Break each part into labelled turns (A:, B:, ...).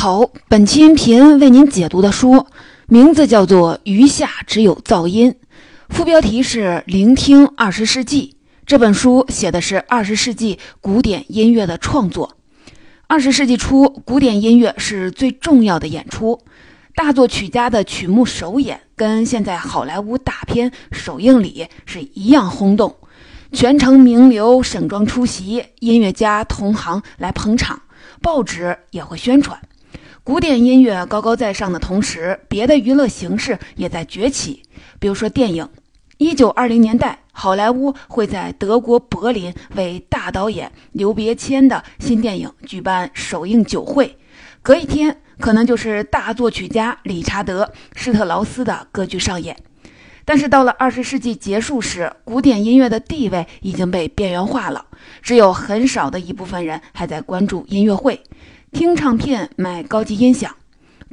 A: 好，本期音频为您解读的书名字叫做《余下只有噪音》，副标题是《聆听二十世纪》。这本书写的是二十世纪古典音乐的创作。二十世纪初，古典音乐是最重要的演出，大作曲家的曲目首演跟现在好莱坞大片首映礼是一样轰动，全城名流盛装出席，音乐家同行来捧场，报纸也会宣传。古典音乐高高在上的同时，别的娱乐形式也在崛起。比如说电影，一九二零年代，好莱坞会在德国柏林为大导演刘别谦的新电影举办首映酒会，隔一天可能就是大作曲家理查德·施特劳斯的歌剧上演。但是到了二十世纪结束时，古典音乐的地位已经被边缘化了，只有很少的一部分人还在关注音乐会。听唱片、买高级音响，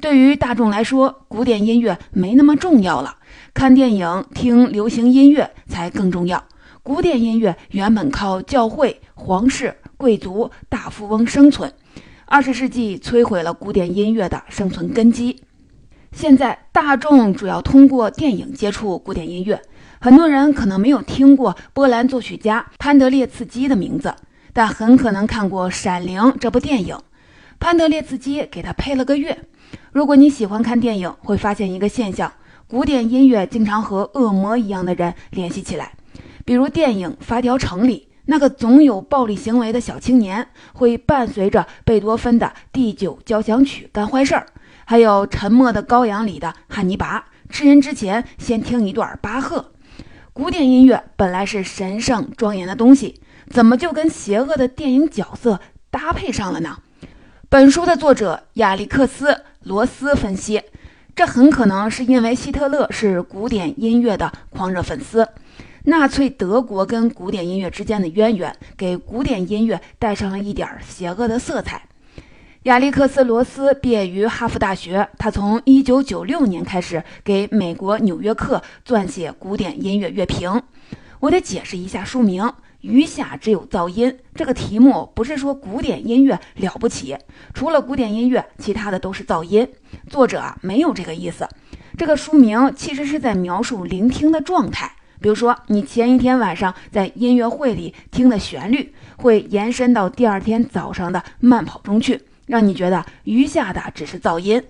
A: 对于大众来说，古典音乐没那么重要了。看电影、听流行音乐才更重要。古典音乐原本靠教会、皇室、贵族、大富翁生存，二十世纪摧毁了古典音乐的生存根基。现在大众主要通过电影接触古典音乐，很多人可能没有听过波兰作曲家潘德列茨基的名字，但很可能看过《闪灵》这部电影。潘德列茨基给他配了个乐。如果你喜欢看电影，会发现一个现象：古典音乐经常和恶魔一样的人联系起来。比如电影《发条城》里那个总有暴力行为的小青年，会伴随着贝多芬的第九交响曲干坏事儿；还有《沉默的羔羊》里的汉尼拔，吃人之前先听一段巴赫。古典音乐本来是神圣庄严的东西，怎么就跟邪恶的电影角色搭配上了呢？本书的作者亚历克斯·罗斯分析，这很可能是因为希特勒是古典音乐的狂热粉丝，纳粹德国跟古典音乐之间的渊源给古典音乐带上了一点邪恶的色彩。亚历克斯·罗斯毕业于哈佛大学，他从1996年开始给美国《纽约客》撰写古典音乐乐评。我得解释一下书名。余下只有噪音。这个题目不是说古典音乐了不起，除了古典音乐，其他的都是噪音。作者啊没有这个意思。这个书名其实是在描述聆听的状态。比如说，你前一天晚上在音乐会里听的旋律，会延伸到第二天早上的慢跑中去，让你觉得余下的只是噪音。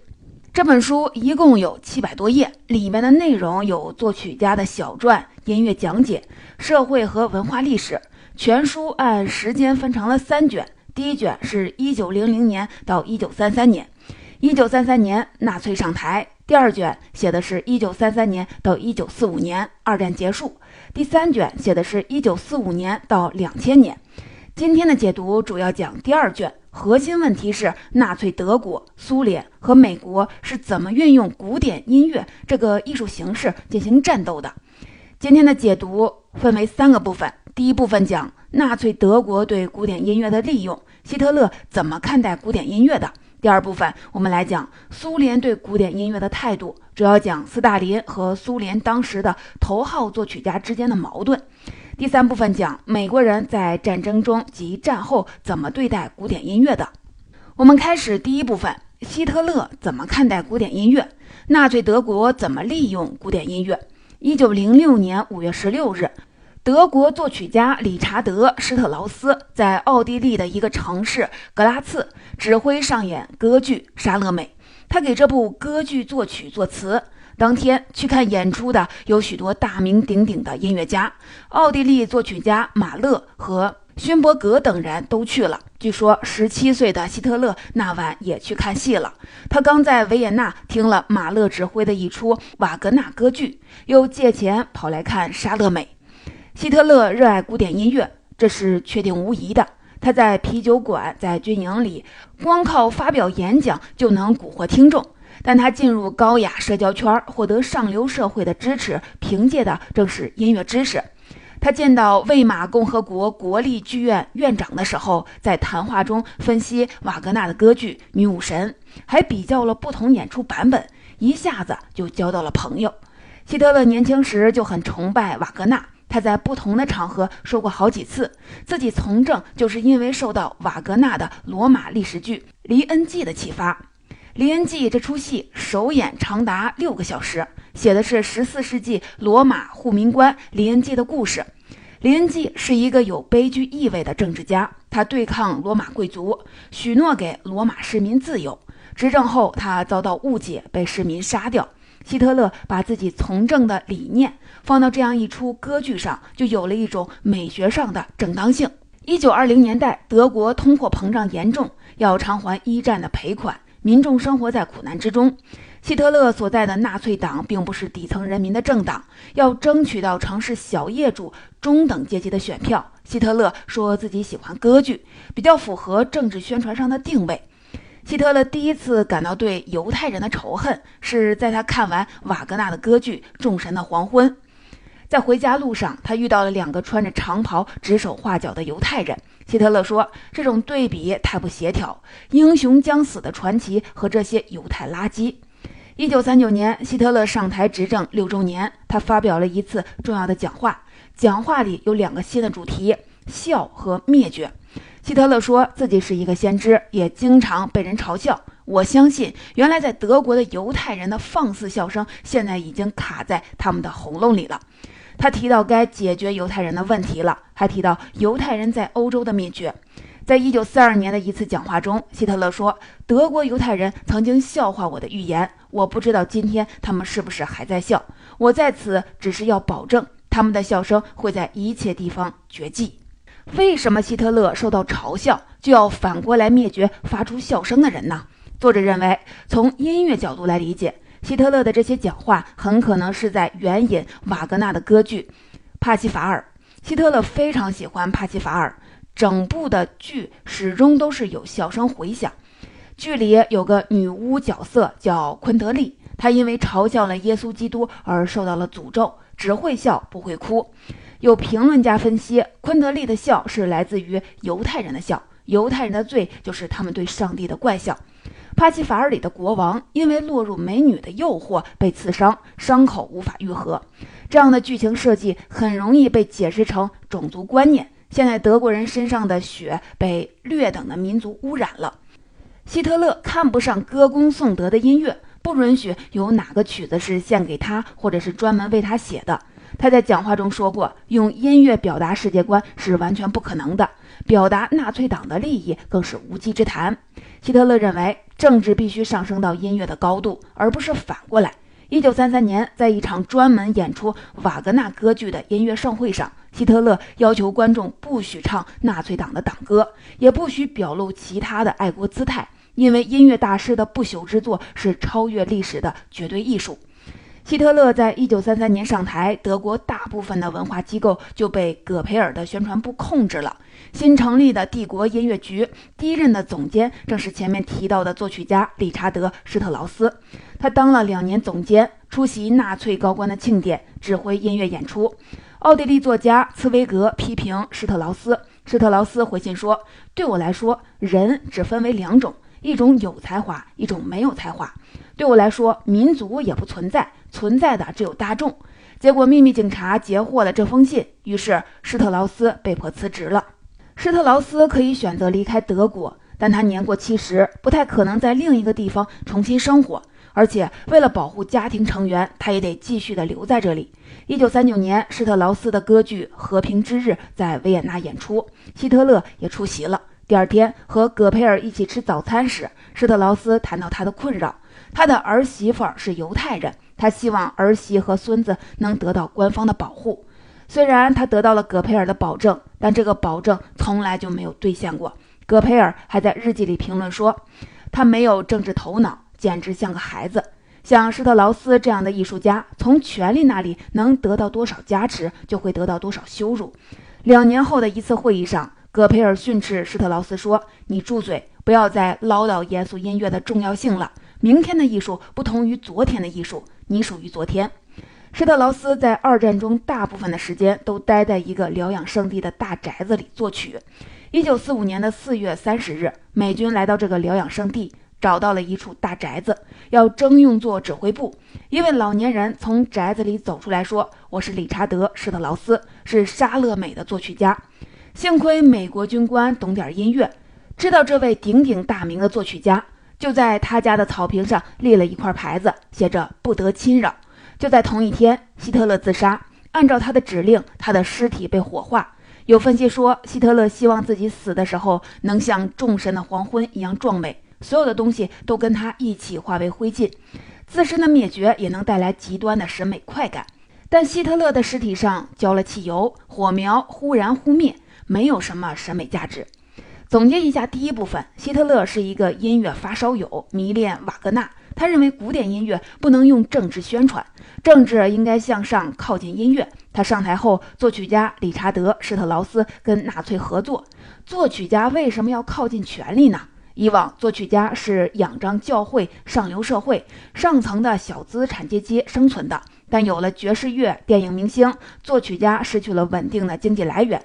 A: 这本书一共有七百多页，里面的内容有作曲家的小传、音乐讲解、社会和文化历史。全书按时间分成了三卷，第一卷是一九零零年到一九三三年，一九三三年纳粹上台；第二卷写的是一九三三年到一九四五年，二战结束；第三卷写的是一九四五年到两千年。今天的解读主要讲第二卷。核心问题是纳粹德国、苏联和美国是怎么运用古典音乐这个艺术形式进行战斗的。今天的解读分为三个部分，第一部分讲纳粹德国对古典音乐的利用，希特勒怎么看待古典音乐的。第二部分我们来讲苏联对古典音乐的态度，主要讲斯大林和苏联当时的头号作曲家之间的矛盾。第三部分讲美国人在战争中及战后怎么对待古典音乐的。我们开始第一部分：希特勒怎么看待古典音乐？纳粹德国怎么利用古典音乐？一九零六年五月十六日，德国作曲家理查德·施特劳斯在奥地利的一个城市格拉茨指挥上演歌剧《莎乐美》，他给这部歌剧作曲作词。当天去看演出的有许多大名鼎鼎的音乐家，奥地利作曲家马勒和勋伯格等人都去了。据说十七岁的希特勒那晚也去看戏了。他刚在维也纳听了马勒指挥的一出瓦格纳歌剧，又借钱跑来看《莎乐美》。希特勒热爱古典音乐，这是确定无疑的。他在啤酒馆、在军营里，光靠发表演讲就能蛊惑听众。但他进入高雅社交圈，获得上流社会的支持，凭借的正是音乐知识。他见到魏玛共和国国立剧院院长的时候，在谈话中分析瓦格纳的歌剧《女武神》，还比较了不同演出版本，一下子就交到了朋友。希特勒年轻时就很崇拜瓦格纳，他在不同的场合说过好几次，自己从政就是因为受到瓦格纳的罗马历史剧《黎恩记》的启发。李恩济》这出戏首演长达六个小时，写的是十四世纪罗马护民官李恩济的故事。李恩济是一个有悲剧意味的政治家，他对抗罗马贵族，许诺给罗马市民自由。执政后，他遭到误解，被市民杀掉。希特勒把自己从政的理念放到这样一出歌剧上，就有了一种美学上的正当性。一九二零年代，德国通货膨胀严重，要偿还一战的赔款，民众生活在苦难之中。希特勒所在的纳粹党并不是底层人民的政党，要争取到城市小业主、中等阶级的选票。希特勒说自己喜欢歌剧，比较符合政治宣传上的定位。希特勒第一次感到对犹太人的仇恨，是在他看完瓦格纳的歌剧《众神的黄昏》。在回家路上，他遇到了两个穿着长袍、指手画脚的犹太人。希特勒说：“这种对比太不协调，英雄将死的传奇和这些犹太垃圾。”一九三九年，希特勒上台执政六周年，他发表了一次重要的讲话。讲话里有两个新的主题：笑和灭绝。希特勒说自己是一个先知，也经常被人嘲笑。我相信，原来在德国的犹太人的放肆笑声，现在已经卡在他们的喉咙里了。他提到该解决犹太人的问题了，还提到犹太人在欧洲的灭绝。在一九四二年的一次讲话中，希特勒说：“德国犹太人曾经笑话我的预言，我不知道今天他们是不是还在笑。我在此只是要保证，他们的笑声会在一切地方绝迹。”为什么希特勒受到嘲笑就要反过来灭绝发出笑声的人呢？作者认为，从音乐角度来理解，希特勒的这些讲话很可能是在援引瓦格纳的歌剧《帕西法尔》。希特勒非常喜欢帕西法尔。整部的剧始终都是有笑声回响。剧里有个女巫角色叫昆德利，她因为嘲笑了耶稣基督而受到了诅咒，只会笑不会哭。有评论家分析，昆德利的笑是来自于犹太人的笑，犹太人的罪就是他们对上帝的怪笑。帕西法尔里的国王因为落入美女的诱惑被刺伤，伤口无法愈合。这样的剧情设计很容易被解释成种族观念。现在德国人身上的血被劣等的民族污染了。希特勒看不上歌功颂德的音乐，不允许有哪个曲子是献给他或者是专门为他写的。他在讲话中说过，用音乐表达世界观是完全不可能的，表达纳粹党的利益更是无稽之谈。希特勒认为，政治必须上升到音乐的高度，而不是反过来。一九三三年，在一场专门演出瓦格纳歌剧的音乐盛会上，希特勒要求观众不许唱纳粹党的党歌，也不许表露其他的爱国姿态，因为音乐大师的不朽之作是超越历史的绝对艺术。希特勒在一九三三年上台，德国大部分的文化机构就被葛培尔的宣传部控制了。新成立的帝国音乐局第一任的总监正是前面提到的作曲家理查德·施特劳斯。他当了两年总监，出席纳粹高官的庆典，指挥音乐演出。奥地利作家茨威格批评施特劳斯，施特劳斯回信说：“对我来说，人只分为两种，一种有才华，一种没有才华。对我来说，民族也不存在。”存在的只有大众。结果，秘密警察截获了这封信，于是施特劳斯被迫辞职了。施特劳斯可以选择离开德国，但他年过七十，不太可能在另一个地方重新生活。而且，为了保护家庭成员，他也得继续的留在这里。一九三九年，施特劳斯的歌剧《和平之日》在维也纳演出，希特勒也出席了。第二天，和葛培尔一起吃早餐时，施特劳斯谈到他的困扰：他的儿媳妇是犹太人。他希望儿媳和孙子能得到官方的保护。虽然他得到了葛培尔的保证，但这个保证从来就没有兑现过。葛培尔还在日记里评论说：“他没有政治头脑，简直像个孩子。”像施特劳斯这样的艺术家，从权力那里能得到多少加持，就会得到多少羞辱。两年后的一次会议上，葛培尔训斥施特劳斯说：“你住嘴，不要再唠叨严肃音乐的重要性了。明天的艺术不同于昨天的艺术。”你属于昨天。施特劳斯在二战中大部分的时间都待在一个疗养圣地的大宅子里作曲。一九四五年的四月三十日，美军来到这个疗养圣地，找到了一处大宅子，要征用作指挥部。一位老年人从宅子里走出来说：“我是理查德·施特劳斯，是莎乐美的作曲家。”幸亏美国军官懂点音乐，知道这位鼎鼎大名的作曲家。就在他家的草坪上立了一块牌子，写着“不得侵扰”。就在同一天，希特勒自杀。按照他的指令，他的尸体被火化。有分析说，希特勒希望自己死的时候能像众神的黄昏一样壮美，所有的东西都跟他一起化为灰烬。自身的灭绝也能带来极端的审美快感。但希特勒的尸体上浇了汽油，火苗忽燃忽灭，没有什么审美价值。总结一下，第一部分，希特勒是一个音乐发烧友，迷恋瓦格纳。他认为古典音乐不能用政治宣传，政治应该向上靠近音乐。他上台后，作曲家理查德·施特劳斯跟纳粹合作。作曲家为什么要靠近权力呢？以往，作曲家是仰仗教会、上流社会、上层的小资产阶级生存的。但有了爵士乐、电影明星，作曲家失去了稳定的经济来源。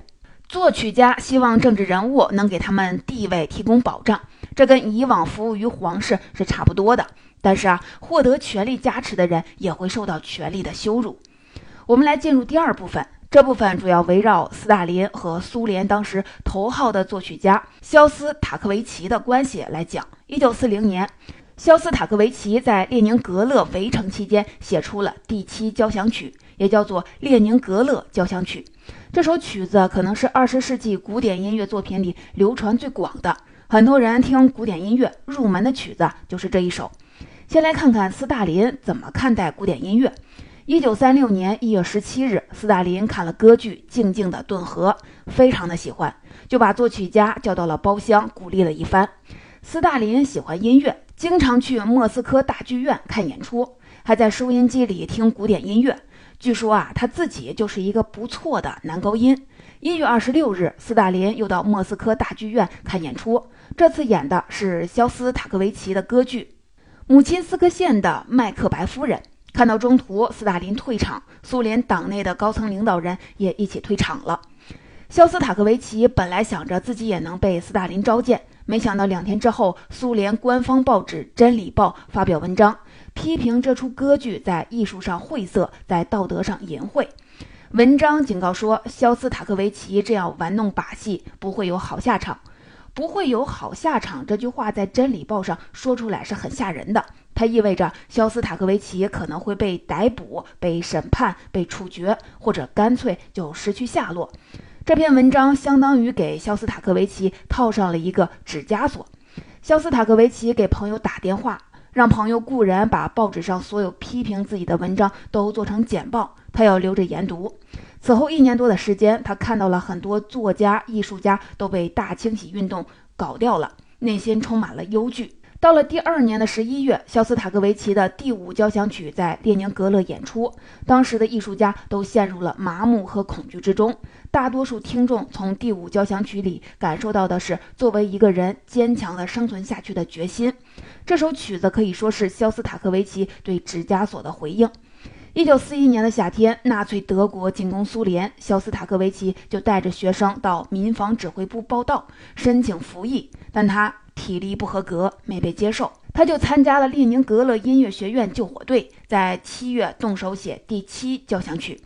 A: 作曲家希望政治人物能给他们地位提供保障，这跟以往服务于皇室是差不多的。但是啊，获得权力加持的人也会受到权力的羞辱。我们来进入第二部分，这部分主要围绕斯大林和苏联当时头号的作曲家肖斯塔科维奇的关系来讲。一九四零年，肖斯塔科维奇在列宁格勒围城期间写出了第七交响曲，也叫做列宁格勒交响曲。这首曲子可能是二十世纪古典音乐作品里流传最广的，很多人听古典音乐入门的曲子就是这一首。先来看看斯大林怎么看待古典音乐。一九三六年一月十七日，斯大林看了歌剧《静静的顿河》，非常的喜欢，就把作曲家叫到了包厢，鼓励了一番。斯大林喜欢音乐，经常去莫斯科大剧院看演出，还在收音机里听古典音乐。据说啊，他自己就是一个不错的男高音。一月二十六日，斯大林又到莫斯科大剧院看演出，这次演的是肖斯塔科维奇的歌剧。母亲斯科县的麦克白夫人看到中途斯大林退场，苏联党内的高层领导人也一起退场了。肖斯塔科维奇本来想着自己也能被斯大林召见，没想到两天之后，苏联官方报纸《真理报》发表文章，批评这出歌剧在艺术上晦涩，在道德上淫秽。文章警告说，肖斯塔科维奇这样玩弄把戏不会有好下场。不会有好下场。这句话在《真理报》上说出来是很吓人的，它意味着肖斯塔科维奇可能会被逮捕、被审判、被处决，或者干脆就失去下落。这篇文章相当于给肖斯塔科维奇套上了一个纸枷锁。肖斯塔科维奇给朋友打电话，让朋友雇人把报纸上所有批评自己的文章都做成简报，他要留着研读。此后一年多的时间，他看到了很多作家、艺术家都被大清洗运动搞掉了，内心充满了忧惧。到了第二年的十一月，肖斯塔科维奇的第五交响曲在列宁格勒演出，当时的艺术家都陷入了麻木和恐惧之中。大多数听众从第五交响曲里感受到的是作为一个人坚强的生存下去的决心。这首曲子可以说是肖斯塔科维奇对纸枷锁的回应。一九四一年的夏天，纳粹德国进攻苏联，肖斯塔科维奇就带着学生到民防指挥部报道，申请服役，但他体力不合格，没被接受。他就参加了列宁格勒音乐学院救火队，在七月动手写第七交响曲。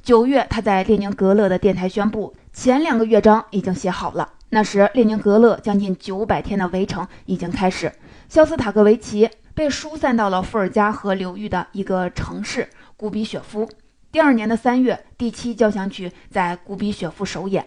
A: 九月，他在列宁格勒的电台宣布，前两个乐章已经写好了。那时，列宁格勒将近九百天的围城已经开始，肖斯塔科维奇被疏散到了伏尔加河流域的一个城市。古比雪夫。第二年的三月，第七交响曲在古比雪夫首演。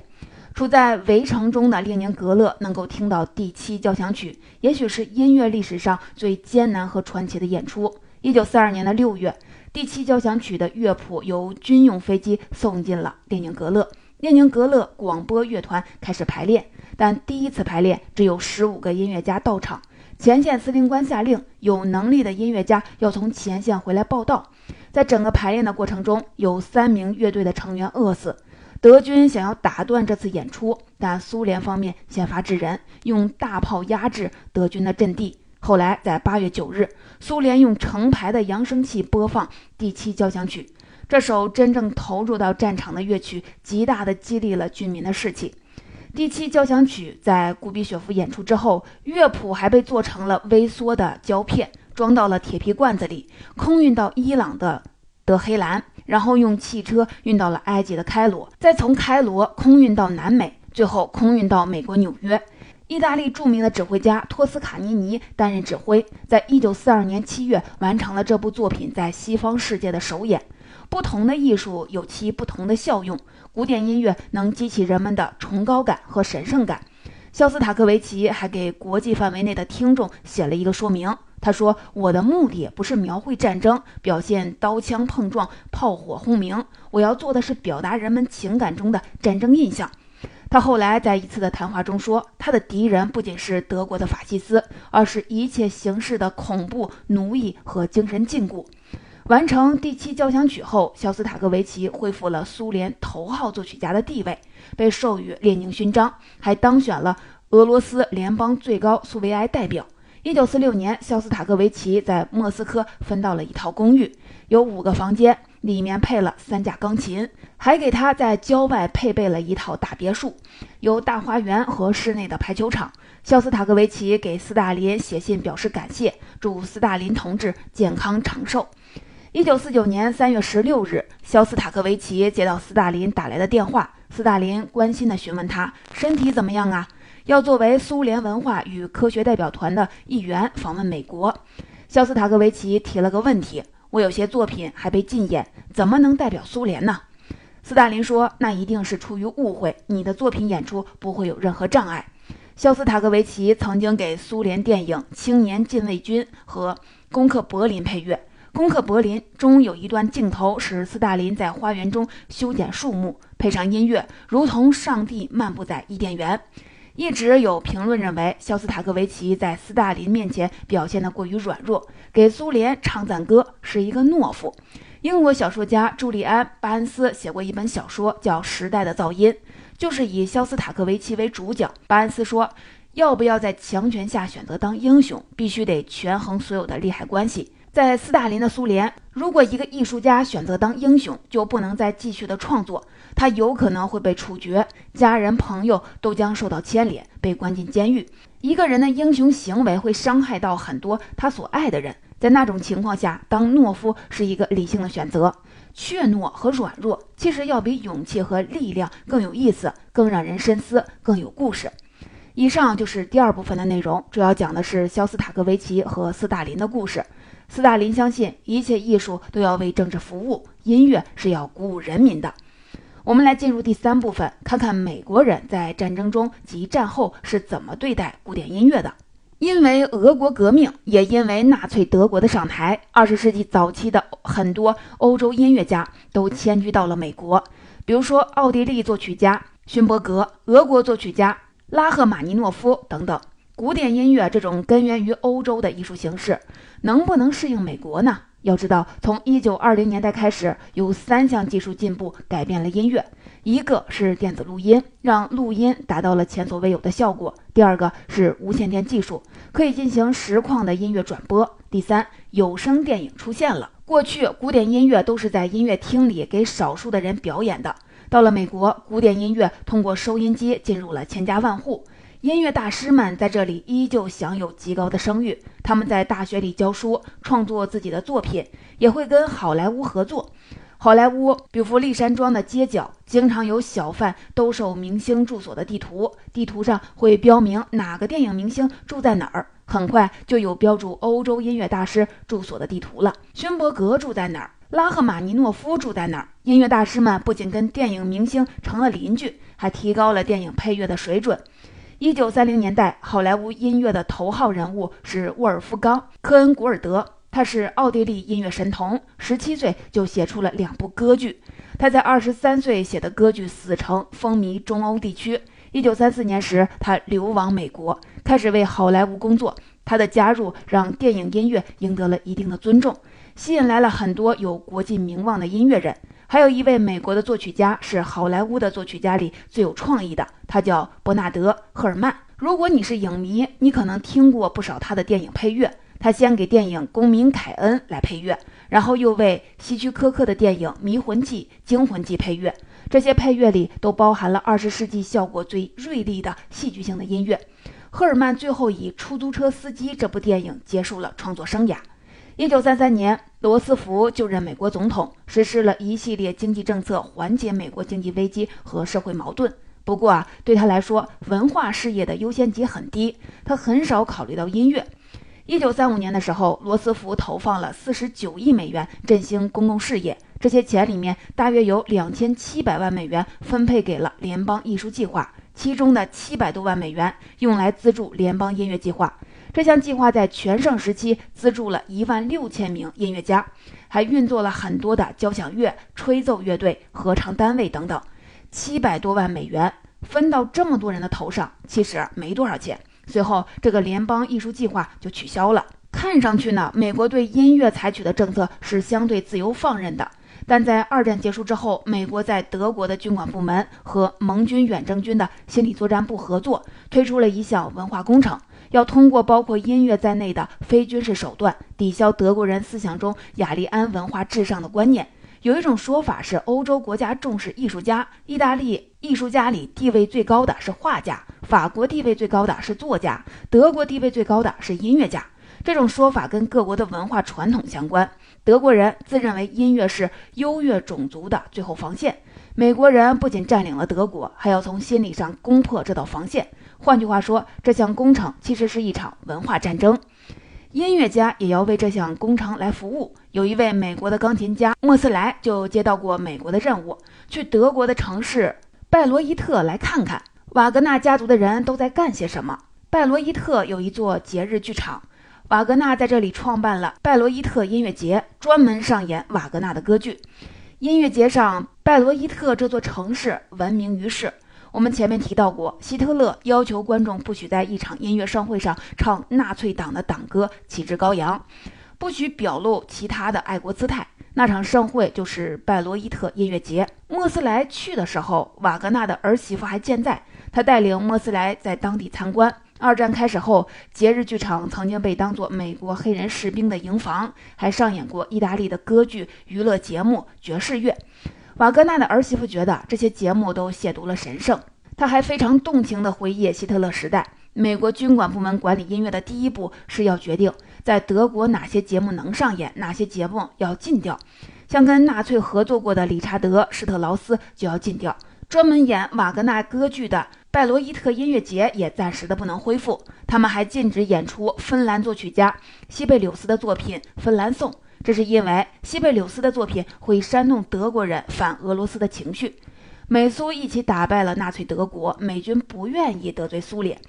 A: 处在围城中的列宁格勒能够听到第七交响曲，也许是音乐历史上最艰难和传奇的演出。一九四二年的六月，第七交响曲的乐谱由军用飞机送进了列宁格勒。列宁格勒广播乐团开始排练，但第一次排练只有十五个音乐家到场。前线司令官下令，有能力的音乐家要从前线回来报道。在整个排练的过程中，有三名乐队的成员饿死。德军想要打断这次演出，但苏联方面先发制人，用大炮压制德军的阵地。后来，在八月九日，苏联用成排的扬声器播放第七交响曲。这首真正投入到战场的乐曲，极大地激励了军民的士气。第七交响曲在古比雪夫演出之后，乐谱还被做成了微缩的胶片，装到了铁皮罐子里，空运到伊朗的德黑兰，然后用汽车运到了埃及的开罗，再从开罗空运到南美，最后空运到美国纽约。意大利著名的指挥家托斯卡尼尼担任指挥，在一九四二年七月完成了这部作品在西方世界的首演。不同的艺术有其不同的效用，古典音乐能激起人们的崇高感和神圣感。肖斯塔科维奇还给国际范围内的听众写了一个说明。他说：“我的目的不是描绘战争，表现刀枪碰撞、炮火轰鸣，我要做的是表达人们情感中的战争印象。”他后来在一次的谈话中说：“他的敌人不仅是德国的法西斯，而是一切形式的恐怖、奴役和精神禁锢。”完成第七交响曲后，肖斯塔科维奇恢复了苏联头号作曲家的地位，被授予列宁勋章，还当选了俄罗斯联邦最高苏维埃代表。一九四六年，肖斯塔科维奇在莫斯科分到了一套公寓，有五个房间，里面配了三架钢琴，还给他在郊外配备了一套大别墅，有大花园和室内的排球场。肖斯塔科维奇给斯大林写信表示感谢，祝斯大林同志健康长寿。一九四九年三月十六日，肖斯塔科维奇接到斯大林打来的电话。斯大林关心地询问他身体怎么样啊？要作为苏联文化与科学代表团的一员访问美国。肖斯塔科维奇提了个问题：“我有些作品还被禁演，怎么能代表苏联呢？”斯大林说：“那一定是出于误会，你的作品演出不会有任何障碍。”肖斯塔科维奇曾经给苏联电影《青年禁卫军》和《攻克柏林》配乐。攻克柏林中有一段镜头是斯大林在花园中修剪树木，配上音乐，如同上帝漫步在伊甸园。一直有评论认为，肖斯塔科维奇在斯大林面前表现得过于软弱，给苏联唱赞歌是一个懦夫。英国小说家朱利安·巴恩斯写过一本小说，叫《时代的噪音》，就是以肖斯塔科维奇为主角。巴恩斯说：“要不要在强权下选择当英雄，必须得权衡所有的利害关系。”在斯大林的苏联，如果一个艺术家选择当英雄，就不能再继续的创作，他有可能会被处决，家人朋友都将受到牵连，被关进监狱。一个人的英雄行为会伤害到很多他所爱的人，在那种情况下，当懦夫是一个理性的选择。怯懦和软弱其实要比勇气和力量更有意思，更让人深思，更有故事。以上就是第二部分的内容，主要讲的是肖斯塔科维奇和斯大林的故事。斯大林相信一切艺术都要为政治服务，音乐是要鼓舞人民的。我们来进入第三部分，看看美国人在战争中及战后是怎么对待古典音乐的。因为俄国革命，也因为纳粹德国的上台，二十世纪早期的很多欧洲音乐家都迁居到了美国，比如说奥地利作曲家勋伯格、俄国作曲家拉赫玛尼诺夫等等。古典音乐这种根源于欧洲的艺术形式，能不能适应美国呢？要知道，从一九二零年代开始，有三项技术进步改变了音乐：一个是电子录音，让录音达到了前所未有的效果；第二个是无线电技术，可以进行实况的音乐转播；第三，有声电影出现了。过去，古典音乐都是在音乐厅里给少数的人表演的，到了美国，古典音乐通过收音机进入了千家万户。音乐大师们在这里依旧享有极高的声誉。他们在大学里教书，创作自己的作品，也会跟好莱坞合作。好莱坞，比如例山庄的街角，经常有小贩兜售明星住所的地图，地图上会标明哪个电影明星住在哪儿。很快就有标注欧洲音乐大师住所的地图了。勋伯格住在哪儿？拉赫玛尼诺夫住在哪儿？音乐大师们不仅跟电影明星成了邻居，还提高了电影配乐的水准。一九三零年代，好莱坞音乐的头号人物是沃尔夫冈·科恩古尔德，他是奥地利音乐神童，十七岁就写出了两部歌剧。他在二十三岁写的歌剧《死城》风靡中欧地区。一九三四年时，他流亡美国，开始为好莱坞工作。他的加入让电影音乐赢得了一定的尊重，吸引来了很多有国际名望的音乐人。还有一位美国的作曲家是好莱坞的作曲家里最有创意的，他叫伯纳德·赫尔曼。如果你是影迷，你可能听过不少他的电影配乐。他先给电影《公民凯恩》来配乐，然后又为希区柯克的电影《迷魂记》《惊魂记》配乐。这些配乐里都包含了二十世纪效果最锐利的戏剧性的音乐。赫尔曼最后以《出租车司机》这部电影结束了创作生涯。一九三三年，罗斯福就任美国总统，实施了一系列经济政策，缓解美国经济危机和社会矛盾。不过啊，对他来说，文化事业的优先级很低，他很少考虑到音乐。一九三五年的时候，罗斯福投放了四十九亿美元振兴公共事业，这些钱里面大约有两千七百万美元分配给了联邦艺术计划，其中的七百多万美元用来资助联邦音乐计划。这项计划在全盛时期资助了一万六千名音乐家，还运作了很多的交响乐、吹奏乐队、合唱单位等等。七百多万美元分到这么多人的头上，其实没多少钱。随后，这个联邦艺术计划就取消了。看上去呢，美国对音乐采取的政策是相对自由放任的。但在二战结束之后，美国在德国的军管部门和盟军远征军的心理作战部合作，推出了一项文化工程，要通过包括音乐在内的非军事手段，抵消德国人思想中雅利安文化至上的观念。有一种说法是，欧洲国家重视艺术家，意大利艺术家里地位最高的是画家，法国地位最高的是作家，德国地位最高的是音乐家。这种说法跟各国的文化传统相关。德国人自认为音乐是优越种族的最后防线，美国人不仅占领了德国，还要从心理上攻破这道防线。换句话说，这项工程其实是一场文化战争。音乐家也要为这项工程来服务。有一位美国的钢琴家莫斯莱就接到过美国的任务，去德国的城市拜罗伊特来看看瓦格纳家族的人都在干些什么。拜罗伊特有一座节日剧场，瓦格纳在这里创办了拜罗伊特音乐节，专门上演瓦格纳的歌剧。音乐节上，拜罗伊特这座城市闻名于世。我们前面提到过，希特勒要求观众不许在一场音乐盛会上唱纳粹党的党歌，旗帜高扬，不许表露其他的爱国姿态。那场盛会就是拜罗伊特音乐节。莫斯莱去的时候，瓦格纳的儿媳妇还健在，他带领莫斯莱在当地参观。二战开始后，节日剧场曾经被当作美国黑人士兵的营房，还上演过意大利的歌剧、娱乐节目、爵士乐。瓦格纳的儿媳妇觉得这些节目都亵渎了神圣。他还非常动情地回忆希特勒时代，美国军管部门管理音乐的第一步是要决定在德国哪些节目能上演，哪些节目要禁掉。像跟纳粹合作过的理查德·施特劳斯就要禁掉，专门演瓦格纳歌剧的拜罗伊特音乐节也暂时的不能恢复。他们还禁止演出芬兰作曲家西贝柳斯的作品《芬兰颂》。这是因为西贝柳斯的作品会煽动德国人反俄罗斯的情绪。美苏一起打败了纳粹德国，美军不愿意得罪苏联，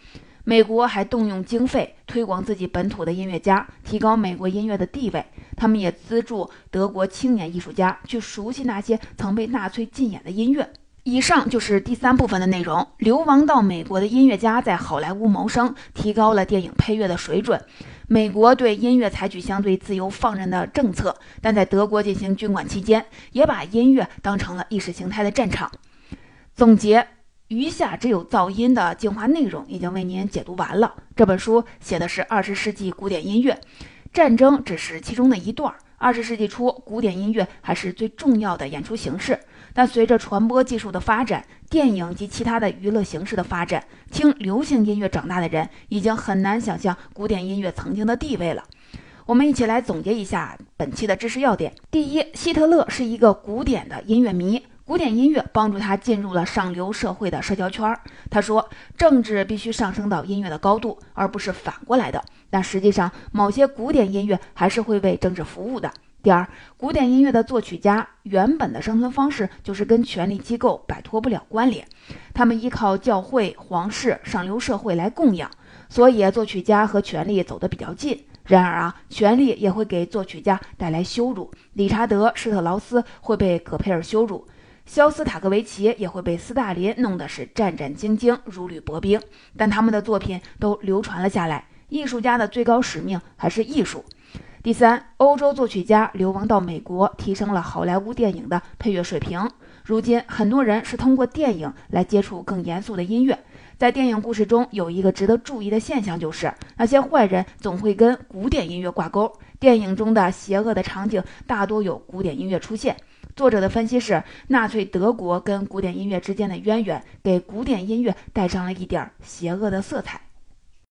A: 美国还动用经费推广自己本土的音乐家，提高美国音乐的地位。他们也资助德国青年艺术家去熟悉那些曾被纳粹禁演的音乐。以上就是第三部分的内容。流亡到美国的音乐家在好莱坞谋生，提高了电影配乐的水准。美国对音乐采取相对自由放任的政策，但在德国进行军管期间，也把音乐当成了意识形态的战场。总结余下只有噪音的精华内容已经为您解读完了。这本书写的是二十世纪古典音乐，战争只是其中的一段。二十世纪初，古典音乐还是最重要的演出形式。但随着传播技术的发展，电影及其他的娱乐形式的发展，听流行音乐长大的人已经很难想象古典音乐曾经的地位了。我们一起来总结一下本期的知识要点：第一，希特勒是一个古典的音乐迷，古典音乐帮助他进入了上流社会的社交圈儿。他说，政治必须上升到音乐的高度，而不是反过来的。但实际上，某些古典音乐还是会为政治服务的。第二，古典音乐的作曲家原本的生存方式就是跟权力机构摆脱不了关联，他们依靠教会、皇室、上流社会来供养，所以作曲家和权力走得比较近。然而啊，权力也会给作曲家带来羞辱，理查德·施特劳斯会被葛佩尔羞辱，肖斯塔科维奇也会被斯大林弄得是战战兢兢、如履薄冰，但他们的作品都流传了下来。艺术家的最高使命还是艺术。第三，欧洲作曲家流亡到美国，提升了好莱坞电影的配乐水平。如今，很多人是通过电影来接触更严肃的音乐。在电影故事中，有一个值得注意的现象，就是那些坏人总会跟古典音乐挂钩。电影中的邪恶的场景大多有古典音乐出现。作者的分析是，纳粹德国跟古典音乐之间的渊源，给古典音乐带上了一点邪恶的色彩。